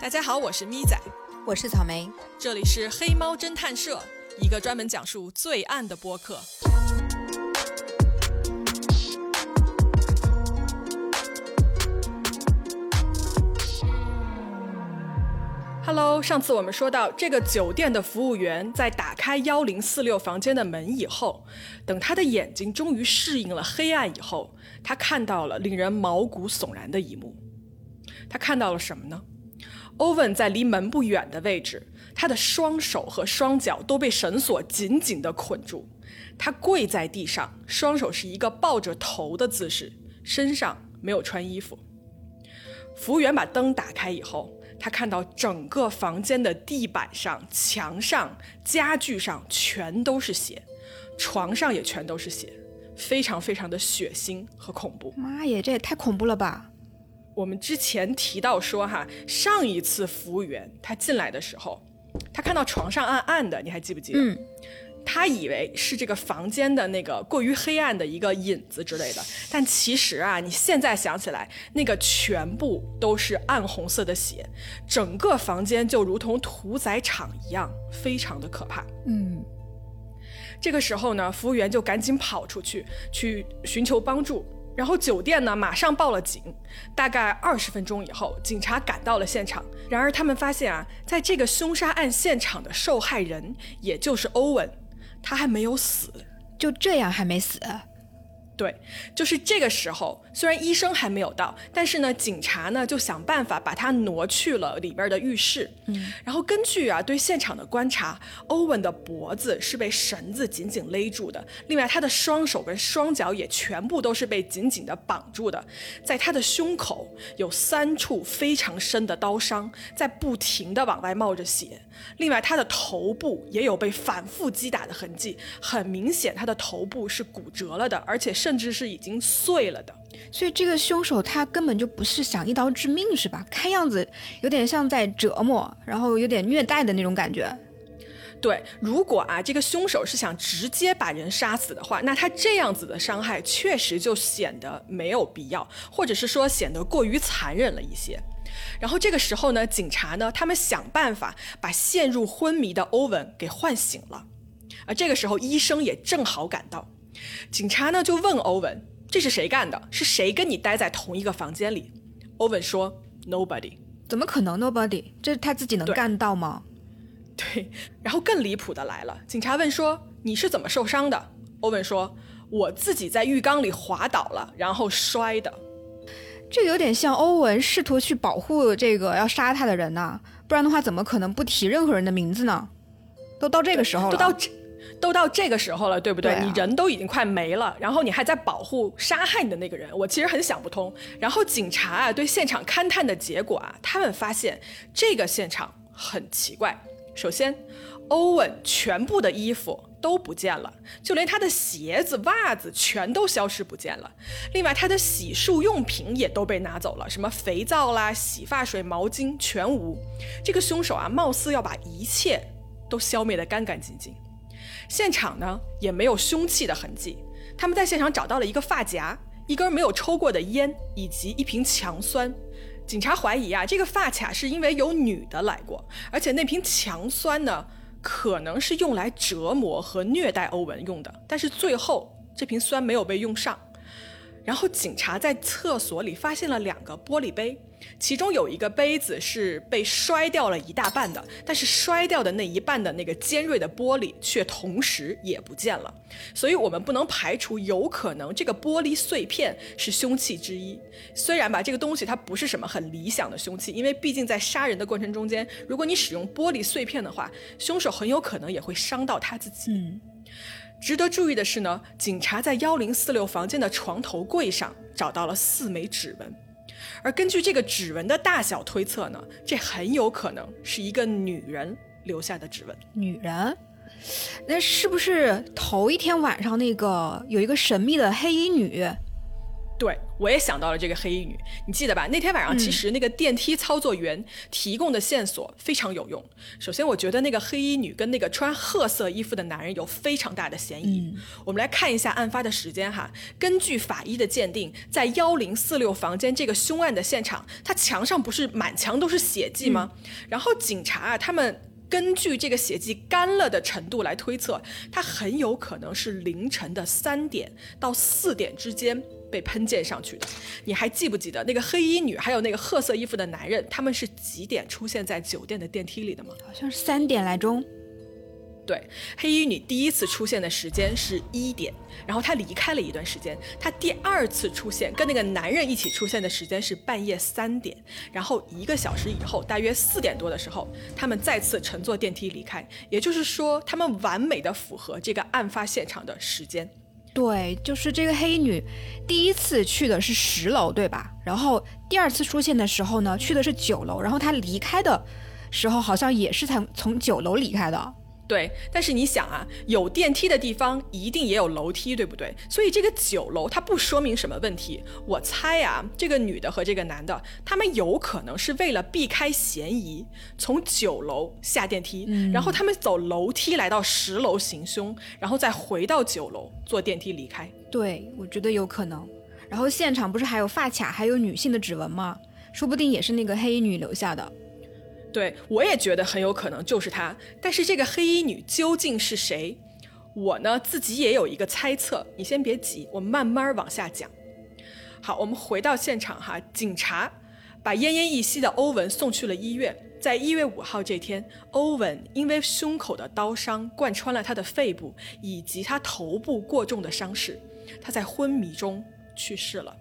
大家好，我是咪仔，我是草莓，这里是黑猫侦探社，一个专门讲述罪案的播客。Hello，上次我们说到，这个酒店的服务员在打开幺零四六房间的门以后，等他的眼睛终于适应了黑暗以后，他看到了令人毛骨悚然的一幕。他看到了什么呢？欧文在离门不远的位置，他的双手和双脚都被绳索紧紧地捆住，他跪在地上，双手是一个抱着头的姿势，身上没有穿衣服。服务员把灯打开以后。他看到整个房间的地板上、墙上、家具上全都是血，床上也全都是血，非常非常的血腥和恐怖。妈耶，这也太恐怖了吧！我们之前提到说哈，上一次服务员他进来的时候，他看到床上暗暗的，你还记不记得？嗯。他以为是这个房间的那个过于黑暗的一个影子之类的，但其实啊，你现在想起来，那个全部都是暗红色的血，整个房间就如同屠宰场一样，非常的可怕。嗯，这个时候呢，服务员就赶紧跑出去去寻求帮助，然后酒店呢马上报了警。大概二十分钟以后，警察赶到了现场，然而他们发现啊，在这个凶杀案现场的受害人，也就是欧文。他还没有死，就这样还没死。对，就是这个时候，虽然医生还没有到，但是呢，警察呢就想办法把他挪去了里边的浴室。嗯，然后根据啊对现场的观察，欧文的脖子是被绳子紧紧勒住的，另外他的双手跟双脚也全部都是被紧紧的绑住的，在他的胸口有三处非常深的刀伤，在不停的往外冒着血。另外，他的头部也有被反复击打的痕迹，很明显他的头部是骨折了的，而且甚至是已经碎了的。所以这个凶手他根本就不是想一刀致命，是吧？看样子有点像在折磨，然后有点虐待的那种感觉。对，如果啊这个凶手是想直接把人杀死的话，那他这样子的伤害确实就显得没有必要，或者是说显得过于残忍了一些。然后这个时候呢，警察呢，他们想办法把陷入昏迷的欧文给唤醒了。而这个时候，医生也正好赶到。警察呢就问欧文：“这是谁干的？是谁跟你待在同一个房间里？”欧文说：“Nobody。”怎么可能 Nobody？这他自己能干到吗？对。然后更离谱的来了，警察问说：“你是怎么受伤的？”欧文说：“我自己在浴缸里滑倒了，然后摔的。”这有点像欧文试图去保护这个要杀他的人呐，不然的话怎么可能不提任何人的名字呢？都到这个时候了，都到这，都到这个时候了，对不对？你人都已经快没了，然后你还在保护杀害你的那个人，我其实很想不通。然后警察啊，对现场勘探的结果啊，他们发现这个现场很奇怪。首先，欧文全部的衣服。都不见了，就连他的鞋子、袜子全都消失不见了。另外，他的洗漱用品也都被拿走了，什么肥皂啦、洗发水、毛巾全无。这个凶手啊，貌似要把一切都消灭得干干净净。现场呢，也没有凶器的痕迹。他们在现场找到了一个发夹、一根没有抽过的烟以及一瓶强酸。警察怀疑啊，这个发卡是因为有女的来过，而且那瓶强酸呢？可能是用来折磨和虐待欧文用的，但是最后这瓶酸没有被用上。然后警察在厕所里发现了两个玻璃杯，其中有一个杯子是被摔掉了一大半的，但是摔掉的那一半的那个尖锐的玻璃却同时也不见了。所以我们不能排除有可能这个玻璃碎片是凶器之一。虽然吧，这个东西它不是什么很理想的凶器，因为毕竟在杀人的过程中间，如果你使用玻璃碎片的话，凶手很有可能也会伤到他自己。值得注意的是呢，警察在幺零四六房间的床头柜上找到了四枚指纹，而根据这个指纹的大小推测呢，这很有可能是一个女人留下的指纹。女人？那是不是头一天晚上那个有一个神秘的黑衣女？对，我也想到了这个黑衣女，你记得吧？那天晚上其实那个电梯操作员提供的线索非常有用。首先，我觉得那个黑衣女跟那个穿褐色衣服的男人有非常大的嫌疑。我们来看一下案发的时间哈。根据法医的鉴定，在幺零四六房间这个凶案的现场，它墙上不是满墙都是血迹吗？然后警察啊，他们。根据这个血迹干了的程度来推测，它很有可能是凌晨的三点到四点之间被喷溅上去的。你还记不记得那个黑衣女还有那个褐色衣服的男人，他们是几点出现在酒店的电梯里的吗？好像是三点来钟。对，黑衣女第一次出现的时间是一点，然后她离开了一段时间。她第二次出现跟那个男人一起出现的时间是半夜三点，然后一个小时以后，大约四点多的时候，他们再次乘坐电梯离开。也就是说，他们完美的符合这个案发现场的时间。对，就是这个黑衣女第一次去的是十楼，对吧？然后第二次出现的时候呢，去的是九楼，然后她离开的时候好像也是从从九楼离开的。对，但是你想啊，有电梯的地方一定也有楼梯，对不对？所以这个九楼它不说明什么问题。我猜啊，这个女的和这个男的，他们有可能是为了避开嫌疑，从九楼下电梯，然后他们走楼梯来到十楼行凶，然后再回到九楼坐电梯离开。对，我觉得有可能。然后现场不是还有发卡，还有女性的指纹吗？说不定也是那个黑衣女留下的。对，我也觉得很有可能就是她。但是这个黑衣女究竟是谁？我呢自己也有一个猜测。你先别急，我慢慢往下讲。好，我们回到现场哈，警察把奄奄一息的欧文送去了医院。在一月五号这天，欧文因为胸口的刀伤贯穿了他的肺部，以及他头部过重的伤势，他在昏迷中去世了。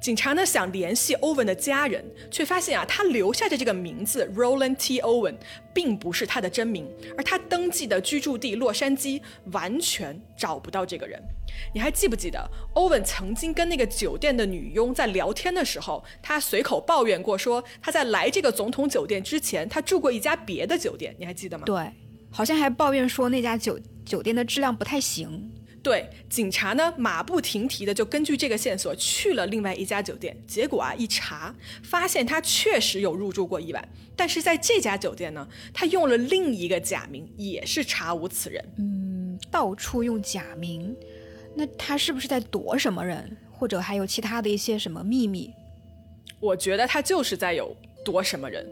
警察呢想联系欧文的家人，却发现啊，他留下的这个名字 Roland T. Owen 并不是他的真名，而他登记的居住地洛杉矶完全找不到这个人。你还记不记得欧文曾经跟那个酒店的女佣在聊天的时候，他随口抱怨过，说他在来这个总统酒店之前，他住过一家别的酒店，你还记得吗？对，好像还抱怨说那家酒酒店的质量不太行。对，警察呢马不停蹄的就根据这个线索去了另外一家酒店，结果啊一查，发现他确实有入住过一晚，但是在这家酒店呢，他用了另一个假名，也是查无此人。嗯，到处用假名，那他是不是在躲什么人，或者还有其他的一些什么秘密？我觉得他就是在有。躲什么人？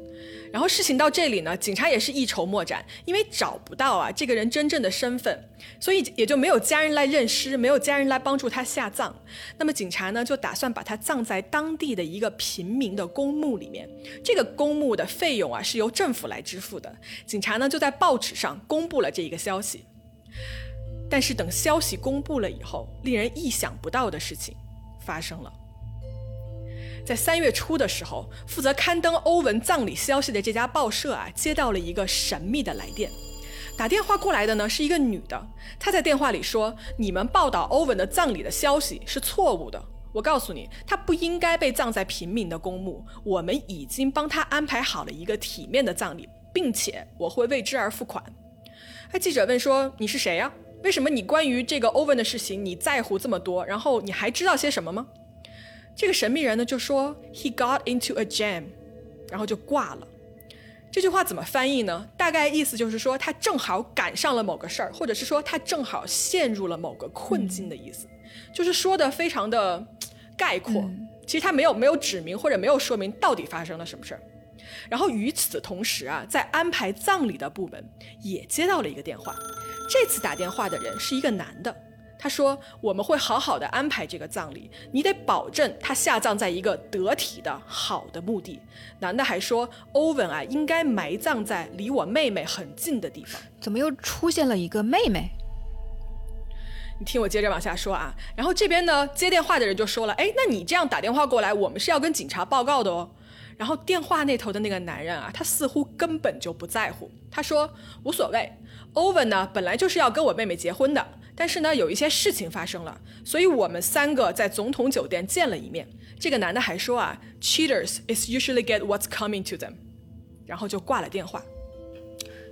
然后事情到这里呢，警察也是一筹莫展，因为找不到啊这个人真正的身份，所以也就没有家人来认尸，没有家人来帮助他下葬。那么警察呢就打算把他葬在当地的一个平民的公墓里面。这个公墓的费用啊是由政府来支付的。警察呢就在报纸上公布了这一个消息。但是等消息公布了以后，令人意想不到的事情发生了。在三月初的时候，负责刊登欧文葬礼消息的这家报社啊，接到了一个神秘的来电。打电话过来的呢是一个女的，她在电话里说：“你们报道欧文的葬礼的消息是错误的。我告诉你，他不应该被葬在平民的公墓。我们已经帮他安排好了一个体面的葬礼，并且我会为之而付款。”哎，记者问说：“你是谁呀？为什么你关于这个欧文的事情你在乎这么多？然后你还知道些什么吗？”这个神秘人呢就说 He got into a jam，然后就挂了。这句话怎么翻译呢？大概意思就是说他正好赶上了某个事儿，或者是说他正好陷入了某个困境的意思，就是说的非常的 概括。其实他没有没有指明或者没有说明到底发生了什么事儿。然后与此同时啊，在安排葬礼的部门也接到了一个电话，这次打电话的人是一个男的。他说：“我们会好好的安排这个葬礼，你得保证他下葬在一个得体的好的墓地。”男的还说：“欧文啊，应该埋葬在离我妹妹很近的地方。”怎么又出现了一个妹妹？你听我接着往下说啊。然后这边呢，接电话的人就说了：“哎，那你这样打电话过来，我们是要跟警察报告的哦。”然后电话那头的那个男人啊，他似乎根本就不在乎。他说：“无所谓，欧文呢，本来就是要跟我妹妹结婚的。”但是呢，有一些事情发生了，所以我们三个在总统酒店见了一面。这个男的还说啊，Cheaters is usually get what's coming to them，然后就挂了电话。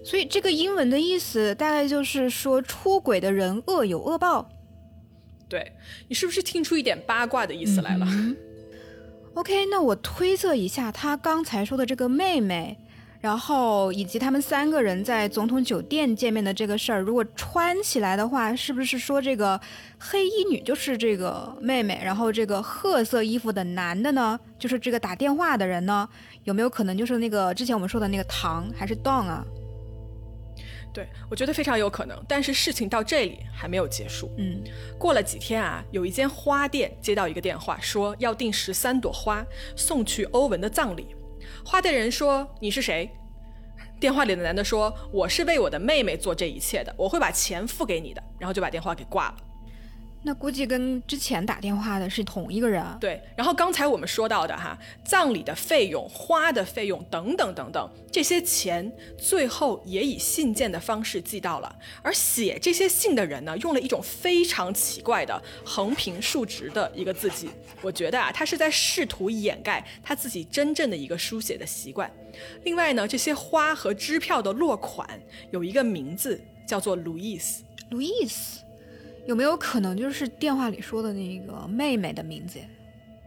所以这个英文的意思大概就是说，出轨的人恶有恶报。对你是不是听出一点八卦的意思来了？OK，那我推测一下，他刚才说的这个妹妹，然后以及他们三个人在总统酒店见面的这个事儿，如果穿起来的话，是不是说这个黑衣女就是这个妹妹，然后这个褐色衣服的男的呢，就是这个打电话的人呢？有没有可能就是那个之前我们说的那个唐还是 Don 啊？对，我觉得非常有可能。但是事情到这里还没有结束。嗯，过了几天啊，有一间花店接到一个电话，说要订十三朵花送去欧文的葬礼。花店人说：“你是谁？”电话里的男的说：“我是为我的妹妹做这一切的，我会把钱付给你的。”然后就把电话给挂了。那估计跟之前打电话的是同一个人啊。对，然后刚才我们说到的哈，葬礼的费用、花的费用等等等等，这些钱最后也以信件的方式寄到了。而写这些信的人呢，用了一种非常奇怪的横平竖直的一个字迹。我觉得啊，他是在试图掩盖他自己真正的一个书写的习惯。另外呢，这些花和支票的落款有一个名字叫做路易斯。路易斯，有没有可能就是电话里说的那个妹妹的名字？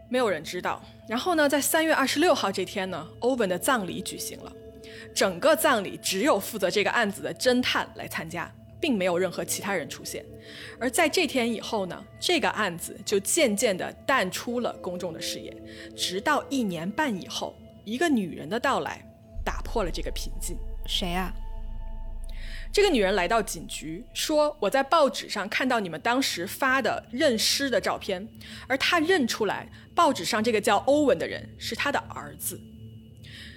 没有人知道。然后呢，在三月二十六号这天呢，欧文的葬礼举行了。整个葬礼只有负责这个案子的侦探来参加，并没有任何其他人出现。而在这天以后呢，这个案子就渐渐地淡出了公众的视野。直到一年半以后，一个女人的到来，打破了这个平静。谁啊？这个女人来到警局，说：“我在报纸上看到你们当时发的认尸的照片，而她认出来报纸上这个叫欧文的人是她的儿子。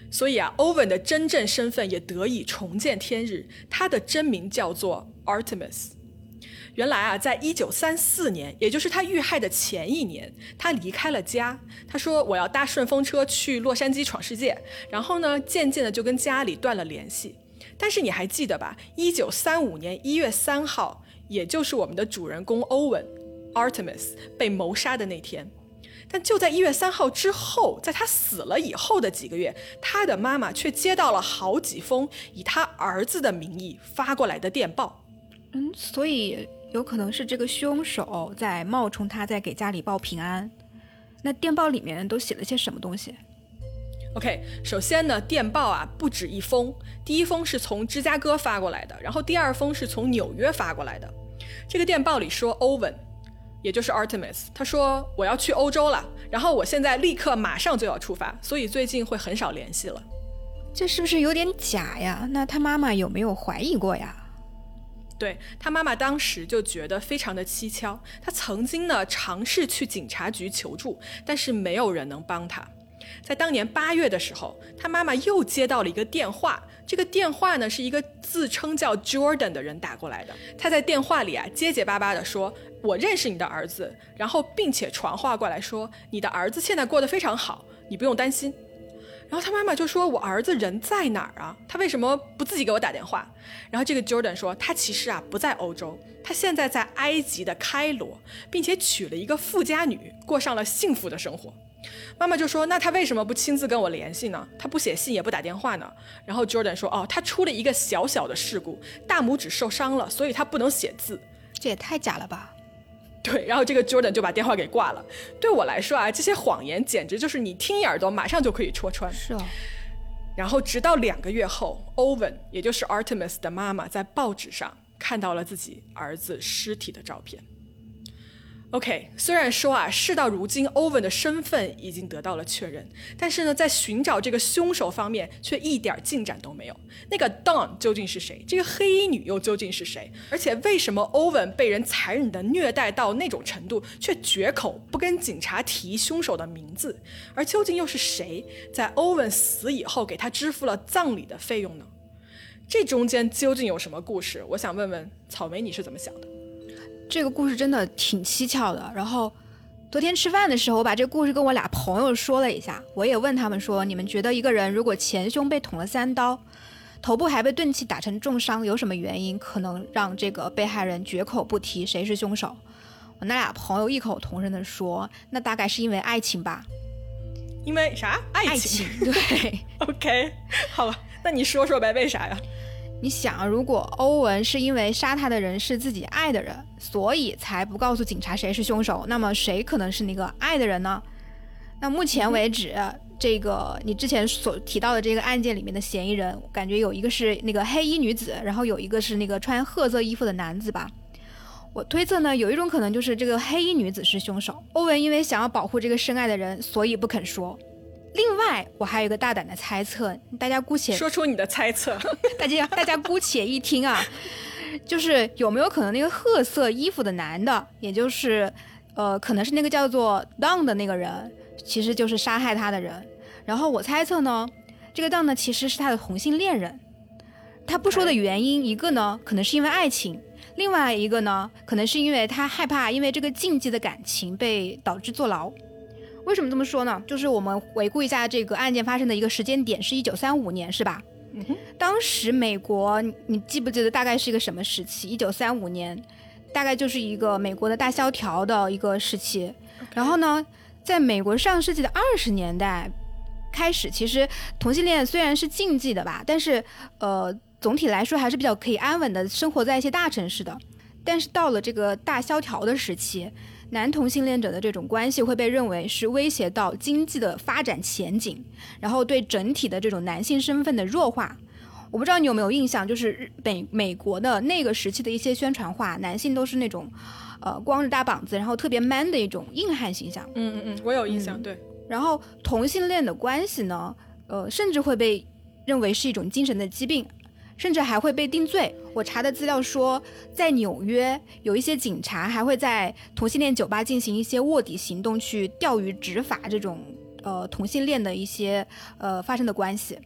所以啊，欧文的真正身份也得以重见天日。他的真名叫做 Artemis。原来啊，在一九三四年，也就是他遇害的前一年，他离开了家。他说：“我要搭顺风车去洛杉矶闯世界。”然后呢，渐渐的就跟家里断了联系。但是你还记得吧？一九三五年一月三号，也就是我们的主人公欧文 Artemis 被谋杀的那天。但就在一月三号之后，在他死了以后的几个月，他的妈妈却接到了好几封以他儿子的名义发过来的电报。嗯，所以有可能是这个凶手在冒充他在给家里报平安。那电报里面都写了些什么东西？OK，首先呢，电报啊不止一封，第一封是从芝加哥发过来的，然后第二封是从纽约发过来的。这个电报里说，欧文，也就是 Artemis，他说我要去欧洲了，然后我现在立刻马上就要出发，所以最近会很少联系了。这是不是有点假呀？那他妈妈有没有怀疑过呀？对他妈妈当时就觉得非常的蹊跷，他曾经呢尝试去警察局求助，但是没有人能帮他。在当年八月的时候，他妈妈又接到了一个电话，这个电话呢是一个自称叫 Jordan 的人打过来的。他在电话里啊结结巴巴地说：“我认识你的儿子。”然后并且传话过来说：“你的儿子现在过得非常好，你不用担心。”然后他妈妈就说：“我儿子人在哪儿啊？他为什么不自己给我打电话？”然后这个 Jordan 说：“他其实啊不在欧洲，他现在在埃及的开罗，并且娶了一个富家女，过上了幸福的生活。”妈妈就说：“那他为什么不亲自跟我联系呢？他不写信也不打电话呢？”然后 Jordan 说：“哦，他出了一个小小的事故，大拇指受伤了，所以他不能写字。”这也太假了吧！对，然后这个 Jordan 就把电话给挂了。对我来说啊，这些谎言简直就是你听一耳朵马上就可以戳穿。是哦，然后直到两个月后，，Owen，也就是 Artemis 的妈妈，在报纸上看到了自己儿子尸体的照片。OK，虽然说啊，事到如今，欧文的身份已经得到了确认，但是呢，在寻找这个凶手方面却一点进展都没有。那个 Dawn 究竟是谁？这个黑衣女又究竟是谁？而且为什么欧文被人残忍的虐待到那种程度，却绝口不跟警察提凶手的名字？而究竟又是谁在欧文死以后给他支付了葬礼的费用呢？这中间究竟有什么故事？我想问问草莓，你是怎么想的？这个故事真的挺蹊跷的。然后昨天吃饭的时候，我把这个故事跟我俩朋友说了一下，我也问他们说，你们觉得一个人如果前胸被捅了三刀，头部还被钝器打成重伤，有什么原因可能让这个被害人绝口不提谁是凶手？我那俩朋友异口同声的说，那大概是因为爱情吧。因为啥？爱。情，对。OK，好吧，那你说说呗，为啥呀？你想，如果欧文是因为杀他的人是自己爱的人，所以才不告诉警察谁是凶手，那么谁可能是那个爱的人呢？那目前为止，这个你之前所提到的这个案件里面的嫌疑人，感觉有一个是那个黑衣女子，然后有一个是那个穿褐色衣服的男子吧。我推测呢，有一种可能就是这个黑衣女子是凶手。欧文因为想要保护这个深爱的人，所以不肯说。另外，我还有一个大胆的猜测，大家姑且说出你的猜测，大家大家姑且一听啊，就是有没有可能那个褐色衣服的男的，也就是呃，可能是那个叫做 Don 的那个人，其实就是杀害他的人。然后我猜测呢，这个 Don 呢其实是他的同性恋人，他不说的原因，一个呢可能是因为爱情。另外一个呢，可能是因为他害怕因为这个禁忌的感情被导致坐牢。为什么这么说呢？就是我们回顾一下这个案件发生的一个时间点，是一九三五年，是吧？嗯哼。当时美国，你记不记得大概是一个什么时期？一九三五年，大概就是一个美国的大萧条的一个时期。然后呢，在美国上世纪的二十年代开始，其实同性恋虽然是禁忌的吧，但是呃。总体来说还是比较可以安稳的生活在一些大城市的，但是到了这个大萧条的时期，男同性恋者的这种关系会被认为是威胁到经济的发展前景，然后对整体的这种男性身份的弱化。我不知道你有没有印象，就是日美美国的那个时期的一些宣传画，男性都是那种，呃，光着大膀子，然后特别 man 的一种硬汉形象。嗯嗯嗯，我有印象。对。然后同性恋的关系呢，呃，甚至会被认为是一种精神的疾病。甚至还会被定罪。我查的资料说，在纽约有一些警察还会在同性恋酒吧进行一些卧底行动，去钓鱼执法这种呃同性恋的一些呃发生的关系。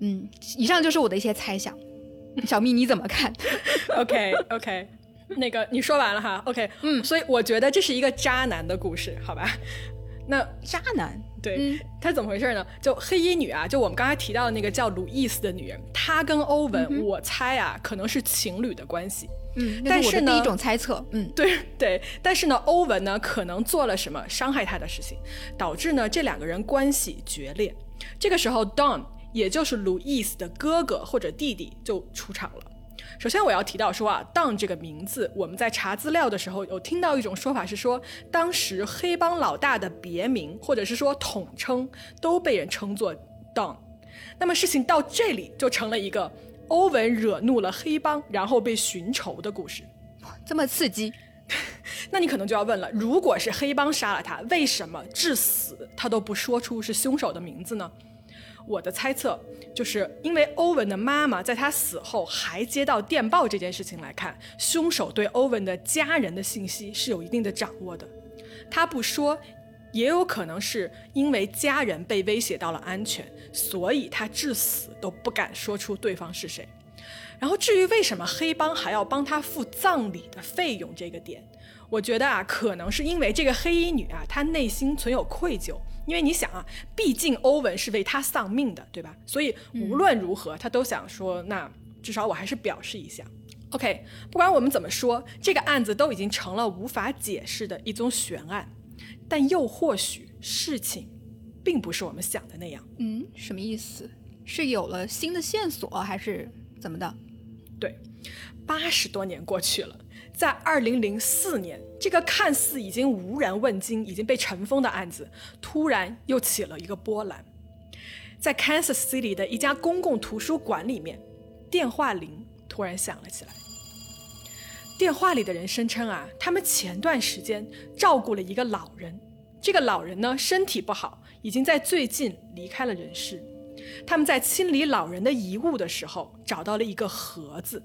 嗯，以上就是我的一些猜想。小蜜你怎么看？OK OK，那个你说完了哈？OK，嗯，所以我觉得这是一个渣男的故事，好吧？那渣男。对，他怎么回事呢？就黑衣女啊，就我们刚才提到的那个叫鲁伊斯的女人，她跟欧文，我猜啊，可能是情侣的关系。嗯，但是呢，第一种猜测，嗯，对对，但是呢，欧文呢，可能做了什么伤害她的事情，导致呢这两个人关系决裂。这个时候，Don，也就是路易斯的哥哥或者弟弟，就出场了。首先我要提到说啊，Don 这个名字，我们在查资料的时候有听到一种说法是说，当时黑帮老大的别名或者是说统称都被人称作 Don。那么事情到这里就成了一个欧文惹怒了黑帮，然后被寻仇的故事。这么刺激，那你可能就要问了，如果是黑帮杀了他，为什么至死他都不说出是凶手的名字呢？我的猜测就是因为欧文的妈妈在他死后还接到电报这件事情来看，凶手对欧文的家人的信息是有一定的掌握的。他不说，也有可能是因为家人被威胁到了安全，所以他至死都不敢说出对方是谁。然后至于为什么黑帮还要帮他付葬礼的费用这个点，我觉得啊，可能是因为这个黑衣女啊，她内心存有愧疚。因为你想啊，毕竟欧文是为他丧命的，对吧？所以无论如何，他都想说，那至少我还是表示一下。OK，不管我们怎么说，这个案子都已经成了无法解释的一宗悬案。但又或许事情并不是我们想的那样。嗯，什么意思？是有了新的线索，还是怎么的？对，八十多年过去了。在二零零四年，这个看似已经无人问津、已经被尘封的案子，突然又起了一个波澜。在 Kansas City 的一家公共图书馆里面，电话铃突然响了起来。电话里的人声称啊，他们前段时间照顾了一个老人，这个老人呢身体不好，已经在最近离开了人世。他们在清理老人的遗物的时候，找到了一个盒子，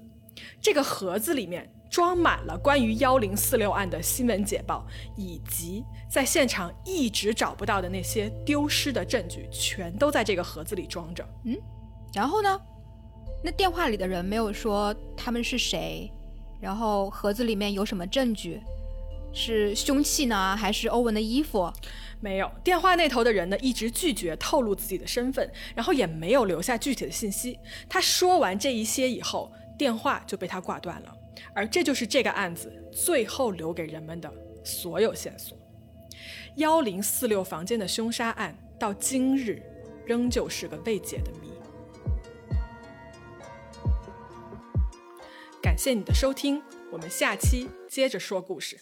这个盒子里面。装满了关于幺零四六案的新闻简报，以及在现场一直找不到的那些丢失的证据，全都在这个盒子里装着。嗯，然后呢？那电话里的人没有说他们是谁，然后盒子里面有什么证据？是凶器呢，还是欧文的衣服？没有。电话那头的人呢，一直拒绝透露自己的身份，然后也没有留下具体的信息。他说完这一些以后，电话就被他挂断了。而这就是这个案子最后留给人们的所有线索。幺零四六房间的凶杀案到今日仍旧是个未解的谜。感谢你的收听，我们下期接着说故事。